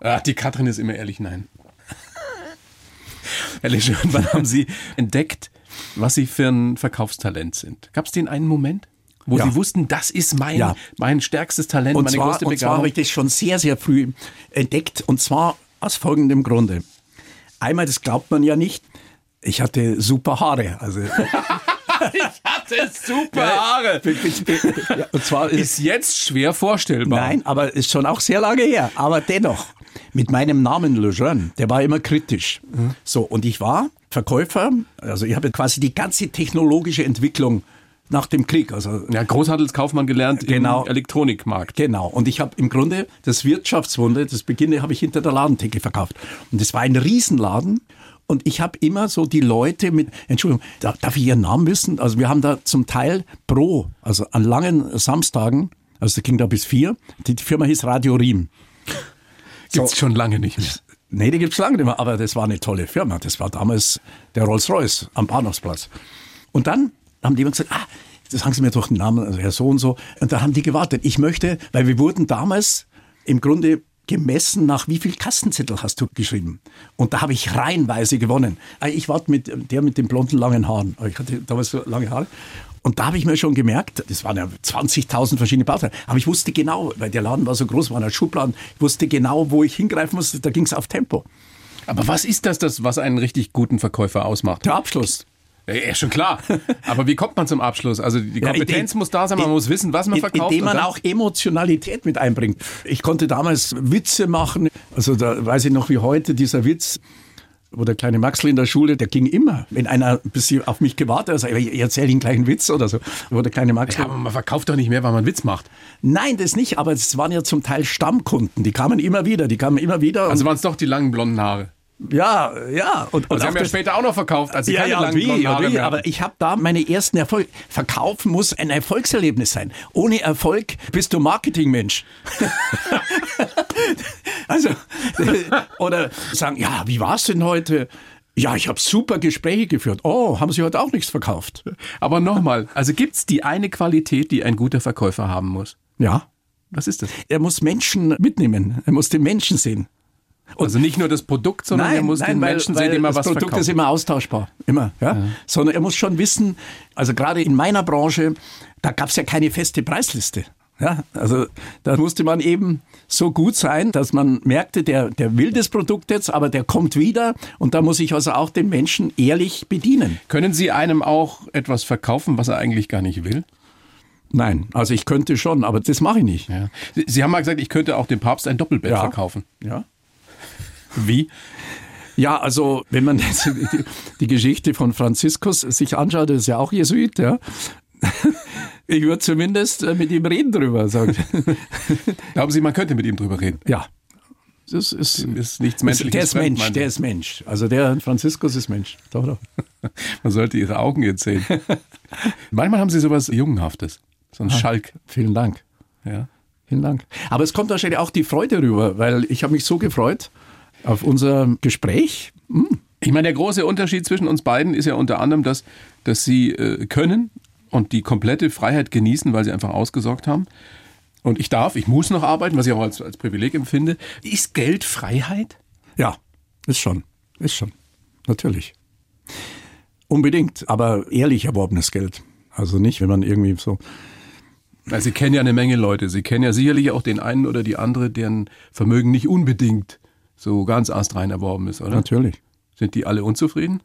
Ach, die Katrin ist immer ehrlich, nein. Herr Leschön, wann haben Sie entdeckt, was Sie für ein Verkaufstalent sind? Gab es den einen Moment, wo Ja. Sie wussten, das ist mein, Ja. mein stärkstes Talent, Und meine zwar, größte und zwar Begabung? habe ich das schon sehr, sehr früh entdeckt. Und zwar aus folgendem Grunde. Einmal, das glaubt man ja nicht, ich hatte super Haare. Also, ich hatte super Haare. ja, und zwar ist, Ist jetzt schwer vorstellbar. nein, aber ist schon auch sehr lange her. Aber dennoch, mit meinem Namen Lejeune, der war immer kritisch. So, und ich war Verkäufer, also ich habe quasi die ganze technologische Entwicklung nach dem Krieg. Also Ja, Großhandelskaufmann gelernt Genau. im Elektronikmarkt. Genau. Und ich habe im Grunde das Wirtschaftswunder, das Beginne habe ich hinter der Ladentheke verkauft. Und das war ein Riesenladen. Und ich habe immer so die Leute mit, Entschuldigung, da- darf ich Ihren Namen wissen? Also wir haben da zum Teil pro, also an langen Samstagen, also das ging da bis vier, die, Firma hieß Radio Riem. Gibt's schon lange nicht mehr. Nee, die gibt's lange nicht mehr, aber das war eine tolle Firma. Das war damals der Rolls-Royce am Bahnhofsplatz. Und dann haben die immer gesagt, ah, das sagen Sie mir doch den Namen, also Herr so und so. Und da haben die gewartet. Ich möchte, weil wir wurden damals im Grunde gemessen nach wie viel Kassenzettel hast du geschrieben. Und da habe ich reihenweise gewonnen. Ah, Ich war mit der mit den blonden langen Haaren. Ich hatte damals so lange Haare. Und da habe ich mir schon gemerkt, das waren ja 20.000 verschiedene Bauteile, aber ich wusste genau, weil der Laden war so groß, waren ja Schubladen, ich wusste genau, wo ich hingreifen musste, da ging es auf Tempo. Aber was ist das, das, was einen richtig guten Verkäufer ausmacht? Der Abschluss. Ja, ja, schon klar. Aber wie kommt man zum Abschluss? Also die Ja, Kompetenz in- muss da sein, man in- muss wissen, was man verkauft. Indem man auch Emotionalität mit einbringt. Ich konnte damals Witze machen. Also da weiß ich noch wie heute dieser Witz, wo der kleine Maxl in der Schule, der ging immer, wenn einer ein bisschen auf mich gewartet hat, ich erzähle Ihnen gleich einen Witz oder so, wo der kleine Maxl... Ja, aber man verkauft doch nicht mehr, weil man Witz macht. Nein, das nicht, aber es waren ja zum Teil Stammkunden, die kamen immer wieder, die kamen immer wieder. Also waren es doch die langen blonden Haare. Ja, ja. Und, Und und Sie haben ja später auch noch verkauft, als Sie ja, keine ja, langen wie, Haare wie, aber ich habe da meine ersten Erfolge. Verkaufen muss ein Erfolgserlebnis sein. Ohne Erfolg bist du Marketingmensch. also, oder sagen, ja, wie war's denn heute? Ja, ich habe super Gespräche geführt. Oh, haben Sie heute auch nichts verkauft? Aber nochmal, also gibt's die eine Qualität, die ein guter Verkäufer haben muss? Ja. Was ist das? Er muss Menschen mitnehmen. Er muss den Menschen sehen. Also nicht nur das Produkt, sondern er muss den weil- Menschen sehen, dem er das was Produkt verkauft. ist immer austauschbar, immer, ja? Sondern er muss schon wissen, also gerade in meiner Branche, da gab es ja keine feste Preisliste. Ja, also da musste man eben so gut sein, dass man merkte, der, der will das Produkt jetzt, aber der kommt wieder und da muss ich also auch den Menschen ehrlich bedienen. Können Sie einem auch etwas verkaufen, was er eigentlich gar nicht will? Nein, also ich könnte schon, aber das mache ich nicht. Ja. Sie, Sie haben mal gesagt, ich könnte auch dem Papst ein Doppelbett Ja. verkaufen. Ja. Wie? Ja, also wenn man jetzt die, die Geschichte von Franziskus sich anschaut, ist ja auch Jesuit, ja. Ich würde zumindest äh, mit ihm reden drüber, sagen. Glauben Sie, man könnte mit ihm drüber reden? Ja. Das ist, Ist nichts Menschliches. der ist fremd, Mensch, der ist Mensch. Also der Franziskus ist Mensch. Doch, doch. Man sollte Ihre Augen jetzt sehen. Manchmal haben Sie sowas Jungenhaftes. So ein Schalk. Vielen Dank. Ja. Vielen Dank. Aber es kommt wahrscheinlich auch die Freude rüber, weil ich habe mich so gefreut auf unser Gespräch. Ich meine, der große Unterschied zwischen uns beiden ist ja unter anderem, dass, dass Sie äh, können und die komplette Freiheit genießen, weil Sie einfach ausgesorgt haben. Und ich darf, ich muss noch arbeiten, was ich auch als, als Privileg empfinde. Ist Geld Freiheit? Ja, ist schon. Ist schon. Natürlich. Unbedingt, aber ehrlich erworbenes Geld. Also nicht, wenn man irgendwie so. Weil Sie kennen ja eine Menge Leute. Sie kennen ja sicherlich auch den einen oder die andere, deren Vermögen nicht unbedingt so ganz astrein erworben ist, oder? Natürlich. Sind die alle unzufrieden?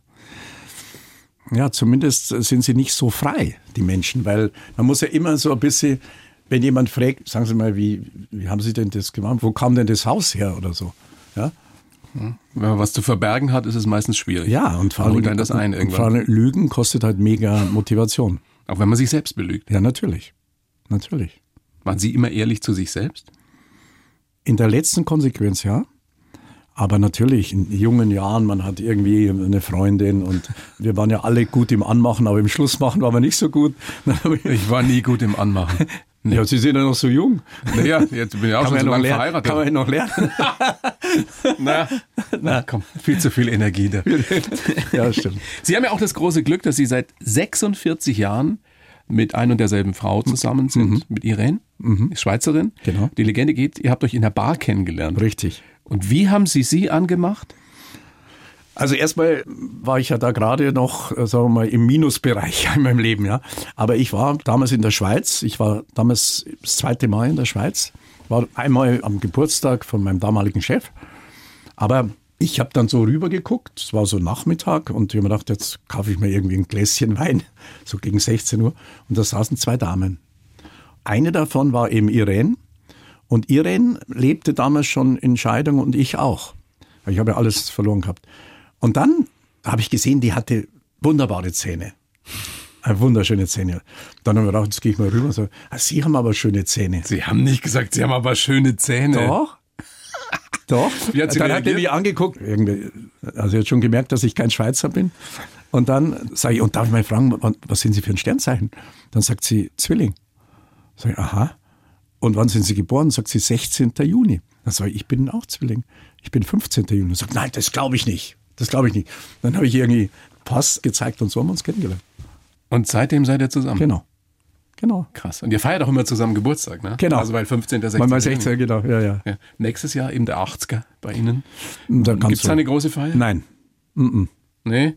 Ja, zumindest sind sie nicht so frei, die Menschen, weil man muss ja immer so ein bisschen, wenn jemand fragt, sagen Sie mal, wie, wie haben Sie denn das gemacht? Wo kam denn das Haus her oder so? Ja, Wenn man was zu verbergen hat, ist es meistens schwierig. ja und vor Dann allem, einen das ein und vor allem Lügen kostet halt mega Motivation. Auch wenn man sich selbst belügt. Ja, natürlich. Natürlich. Waren Sie immer ehrlich zu sich selbst? In der letzten Konsequenz ja. Aber natürlich, in jungen Jahren, man hat irgendwie eine Freundin und wir waren ja alle gut im Anmachen, aber im Schlussmachen waren wir nicht so gut. Ich war nie gut im Anmachen. Ja, Sie sind ja noch so jung. Naja, jetzt bin ich auch Kann schon so lange lernen, verheiratet. kann man ja noch lernen. Na, na, komm, viel zu viel Energie da. ja, stimmt. Sie haben ja auch das große Glück, dass Sie seit 46 Jahren mit ein und derselben Frau zusammen sind, mit Irene, Schweizerin. Genau. Die Legende geht, ihr habt euch in der Bar kennengelernt. Richtig. Und wie haben Sie sie angemacht? Also erstmal war ich ja da gerade noch, äh, sagen wir mal, im Minusbereich in meinem Leben, ja. Aber ich war damals in der Schweiz. Ich war damals das zweite Mal in der Schweiz. War einmal am Geburtstag von meinem damaligen Chef. Aber ich habe dann so rübergeguckt. Es war so Nachmittag und ich habe mir gedacht, jetzt kaufe ich mir irgendwie ein Gläschen Wein, so gegen 16 Uhr. Und da saßen zwei Damen. Eine davon war eben Irene. Und Irene lebte damals schon in Scheidung und ich auch. Ich habe ja alles verloren gehabt. Und dann habe ich gesehen, die hatte wunderbare Zähne. Eine wunderschöne Zähne. Dann haben wir gedacht, jetzt gehe ich mal rüber und sage, ah, Sie haben aber schöne Zähne. Sie haben nicht gesagt, Sie haben aber schöne Zähne. Doch. Doch. Wie hat sie dann hat er reagiert? mich angeguckt. Irgendwie, also er hat schon gemerkt, dass ich kein Schweizer bin. Und dann sage ich, und darf ich mal fragen, was sind Sie für ein Sternzeichen? Dann sagt sie, Zwilling. Sag ich, aha. Und wann sind Sie geboren? Sagt sie, 16. Juni. Dann sage ich, ich bin auch Zwilling. Ich bin 15. Juni. Sagt, nein, das glaube ich nicht. Das glaube ich nicht. Dann habe ich irgendwie Pass gezeigt und so haben wir uns kennengelernt. Und seitdem seid ihr zusammen. Genau. Genau. Krass. Und ihr feiert auch immer zusammen Geburtstag, ne? Genau. Also weil 15. 16. Manchmal Juni. 16, genau. Ja, ja. Ja. Nächstes Jahr eben der 80er bei Ihnen. Da Gibt kannst es da eine große Feier? Nein. Nee?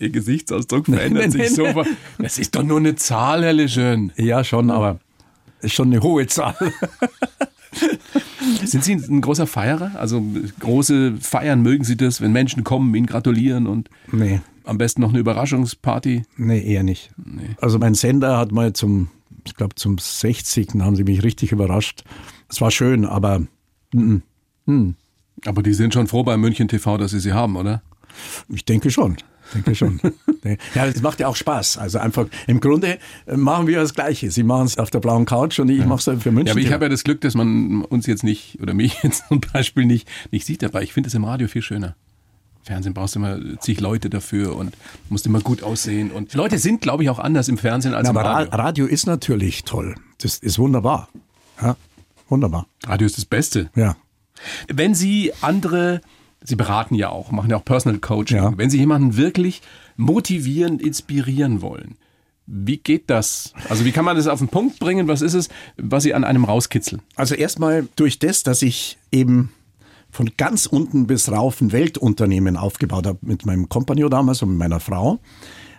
Ihr Gesichtsausdruck verändert Nein, sich nein, so. Das ist doch nur eine Zahl, Herr Lejeune. Ja, schon, aber ist schon eine hohe Zahl. Sind Sie ein großer Feierer? Also große Feiern, mögen Sie das, wenn Menschen kommen, Ihnen gratulieren und nee. am besten noch eine Überraschungsparty? Nee, eher nicht. Also mein Sender hat mal zum, ich glaube zum 60. haben sie mich richtig überrascht. Es war schön, aber Aber die sind schon froh bei München TV, dass Sie sie haben, oder? ich denke schon. Denke schon. ja, es macht ja auch Spaß. Also einfach, im Grunde äh, machen wir das Gleiche. Sie machen es auf der blauen Couch und ich mache es für München. Ja, aber ich habe ja das Glück, dass man uns jetzt nicht, oder mich jetzt zum Beispiel nicht, nicht sieht, aber ich finde es im Radio viel schöner. Fernsehen brauchst du immer zig Leute dafür und musst immer gut aussehen. Und die Leute sind, glaube ich, auch anders im Fernsehen als Na, im aber Ra- Radio. Radio ist natürlich toll. Das ist wunderbar. Ja, wunderbar. Radio ist das Beste. Ja. Wenn Sie andere, Sie beraten ja auch, machen ja auch Personal Coaching, Ja. wenn Sie jemanden wirklich motivieren, inspirieren wollen, wie geht das? Also wie kann man das auf den Punkt bringen? Was ist es, was Sie an einem rauskitzeln? Also erstmal durch das, dass ich eben von ganz unten bis rauf ein Weltunternehmen aufgebaut habe mit meinem Kompagnon damals und mit meiner Frau,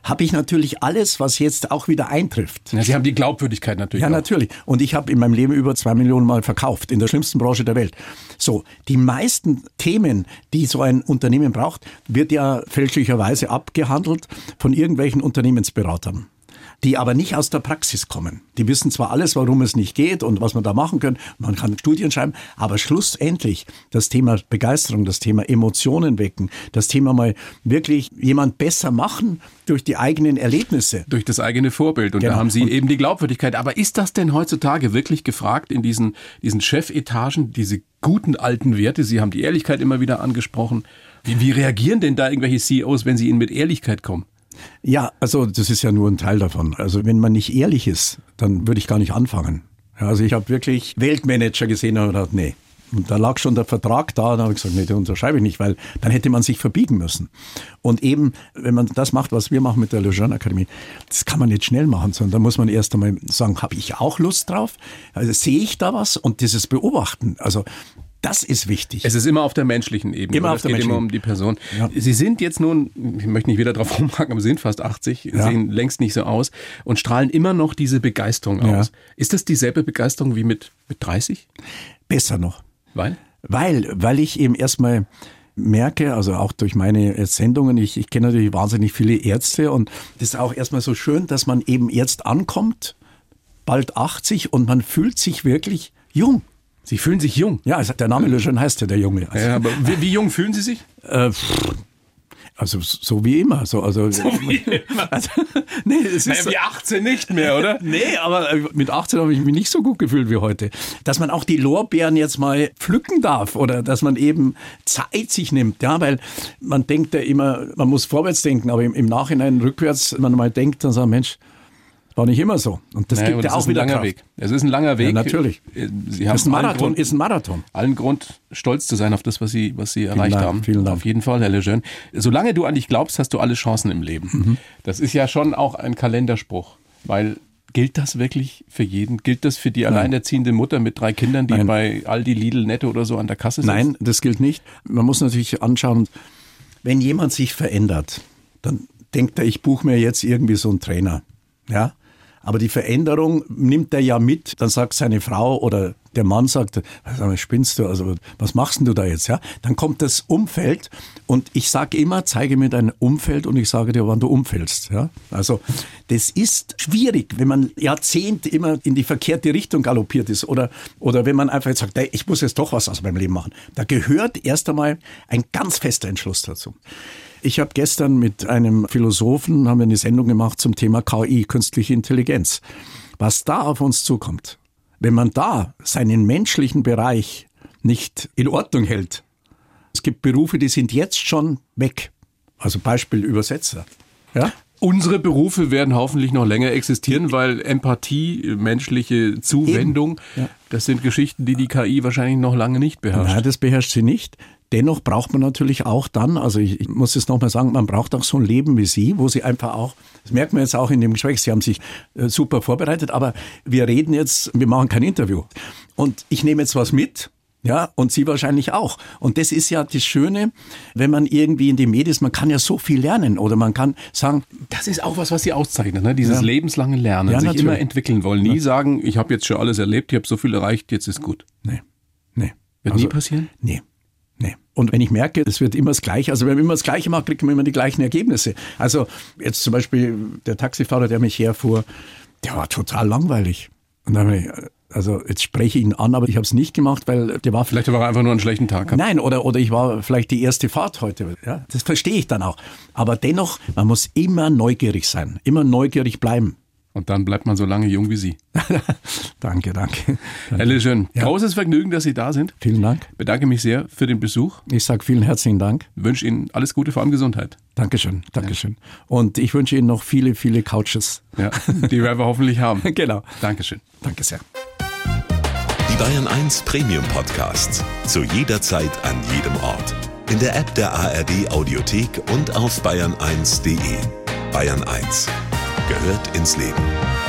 habe ich natürlich alles, was jetzt auch wieder eintrifft. Ja, Sie haben die Glaubwürdigkeit natürlich. Ja, auch. natürlich. Und ich habe in meinem Leben über zwei Millionen Mal verkauft, in der schlimmsten Branche der Welt. So, die meisten Themen, die so ein Unternehmen braucht, wird ja fälschlicherweise abgehandelt von irgendwelchen Unternehmensberatern die aber nicht aus der Praxis kommen. Die wissen zwar alles, warum es nicht geht und was man da machen kann, man kann Studien schreiben, aber schlussendlich das Thema Begeisterung, das Thema Emotionen wecken, das Thema mal wirklich jemand besser machen durch die eigenen Erlebnisse. durch das eigene Vorbild. Und da Genau. haben Sie Und- eben die Glaubwürdigkeit. Aber ist das denn heutzutage wirklich gefragt in diesen, diesen Chefetagen, diese guten alten Werte? Sie haben die Ehrlichkeit immer wieder angesprochen. Wie, wie reagieren denn da irgendwelche CEOs, wenn sie ihnen mit Ehrlichkeit kommen? Ja, also das ist ja nur ein Teil davon. Also wenn man nicht ehrlich ist, dann würde ich gar nicht anfangen. Also ich habe wirklich Weltmanager gesehen und gedacht, nee. Und da lag schon der Vertrag da, und da habe ich gesagt, nee, den unterschreibe ich nicht, weil dann hätte man sich verbiegen müssen. Und eben, wenn man das macht, was wir machen mit der Lejeune Akademie, das kann man nicht schnell machen, sondern da muss man erst einmal sagen, habe ich auch Lust drauf? Also sehe ich da was? Und dieses Beobachten, also das ist wichtig. Es ist immer auf der menschlichen Ebene. Immer oder? auf es der geht immer um die Person. Ja. Sie sind jetzt nun, ich möchte nicht wieder drauf rumhaken, aber Sie sind fast 80, Ja. sehen längst nicht so aus und strahlen immer noch diese Begeisterung Ja. aus. Ist das dieselbe Begeisterung wie mit, mit 30? Besser noch. Weil? Weil, weil ich eben erstmal merke, also auch durch meine Sendungen, ich, ich kenne natürlich wahnsinnig viele Ärzte und das ist auch erstmal so schön, dass man eben jetzt ankommt, bald 80 und man fühlt sich wirklich jung. Sie fühlen sich jung. Ja, der Name Lejeune heißt ja der Junge. Also, Ja, aber wie, wie jung fühlen Sie sich? äh, also so wie immer. So, also, so wie immer. Also, nee, es ist so, 18 nicht mehr, oder? Nee, aber äh, mit 18 habe ich mich nicht so gut gefühlt wie heute. Dass man auch die Lorbeeren jetzt mal pflücken darf oder dass man eben Zeit sich nimmt, ja, weil man denkt ja immer, man muss vorwärts denken, aber im, im Nachhinein rückwärts, wenn man mal denkt, dann sagt Mensch, war nicht immer so. Und das Naja, gibt ja auch ist ein wieder langer Kraft. Weg. Es ist ein langer Weg. Ja, natürlich. Sie haben Das ist ein Marathon, Grund, ist ein Marathon. allen Grund, stolz zu sein auf das, was Sie, was Sie erreicht Dank, haben. vielen Dank. Auf jeden Fall, Herr Lejeune. Solange du an dich glaubst, hast du alle Chancen im Leben. Mhm. Das ist ja schon auch ein Kalenderspruch, weil gilt das wirklich für jeden? Gilt das für die alleinerziehende Mutter mit drei Kindern, die Nein. bei Aldi, Lidl, Netto oder so an der Kasse sitzt? Nein, das gilt nicht. Man muss natürlich anschauen, wenn jemand sich verändert, dann denkt er, ich buche mir jetzt irgendwie so einen Trainer. Ja? Aber die Veränderung nimmt er ja mit. Dann sagt seine Frau oder der Mann sagt, sag mal, spinnst du, also was machst du da jetzt? Ja? Dann kommt das Umfeld und ich sage immer, zeige mir dein Umfeld und ich sage dir, wann du umfällst. Ja? Also das ist schwierig, wenn man Jahrzehnte immer in die verkehrte Richtung galoppiert ist oder, oder wenn man einfach jetzt sagt, ich muss jetzt doch was aus meinem Leben machen. Da gehört erst einmal ein ganz fester Entschluss dazu. Ich habe gestern mit einem Philosophen haben wir eine Sendung gemacht zum Thema KI, künstliche Intelligenz. Was da auf uns zukommt, wenn man da seinen menschlichen Bereich nicht in Ordnung hält. Es gibt Berufe, die sind jetzt schon weg. Also Beispiel Übersetzer. Ja? Unsere Berufe werden hoffentlich noch länger existieren, weil Empathie, menschliche Zuwendung, ja. das sind Geschichten, die die KI wahrscheinlich noch lange nicht beherrscht. Nein, das beherrscht sie nicht. Dennoch braucht man natürlich auch dann, also ich, ich muss es nochmal sagen, man braucht auch so ein Leben wie Sie, wo Sie einfach auch, das merkt man jetzt auch in dem Gespräch, Sie haben sich äh, super vorbereitet, aber wir reden jetzt, wir machen kein Interview. Und ich nehme jetzt was mit, ja, und Sie wahrscheinlich auch. Und das ist ja das Schöne, wenn man irgendwie in den Medien ist, man kann ja so viel lernen oder man kann sagen. Das ist auch was, was Sie auszeichnet, ne? dieses ja. lebenslange Lernen, ja, sich natürlich. immer entwickeln wollen. Nie ja. sagen, ich habe jetzt schon alles erlebt, ich habe so viel erreicht, jetzt ist gut. Nee, nee. Wird also, nie passieren? Nee. Nee. Und wenn ich merke, es wird immer das Gleiche, also wenn man immer das Gleiche macht, kriegt man immer die gleichen Ergebnisse. Also jetzt zum Beispiel der Taxifahrer, der mich herfuhr, der war total langweilig. Und dann habe ich, also jetzt spreche ich ihn an, aber ich habe es nicht gemacht, weil der war vielleicht war er einfach nur einen schlechten Tag. Hat. Nein, oder oder ich war vielleicht die erste Fahrt heute. Ja, das verstehe ich dann auch. Aber dennoch, man muss immer neugierig sein, immer neugierig bleiben. Und dann bleibt man so lange jung wie Sie. danke, danke. Herr Lejeune, ja. großes Vergnügen, dass Sie da sind. Vielen Dank. Bedanke mich sehr für den Besuch. Ich sage vielen herzlichen Dank. Wünsche Ihnen alles Gute, vor allem Gesundheit. Dankeschön, Dankeschön. Ja. Und ich wünsche Ihnen noch viele, viele Couches. Ja, die werden wir hoffentlich haben. genau. Dankeschön. Danke sehr. Die Bayern 1 Premium Podcasts. Zu jeder Zeit, an jedem Ort. In der App der ARD Audiothek und auf bayern1.de. Bayern 1 gehört ins Leben.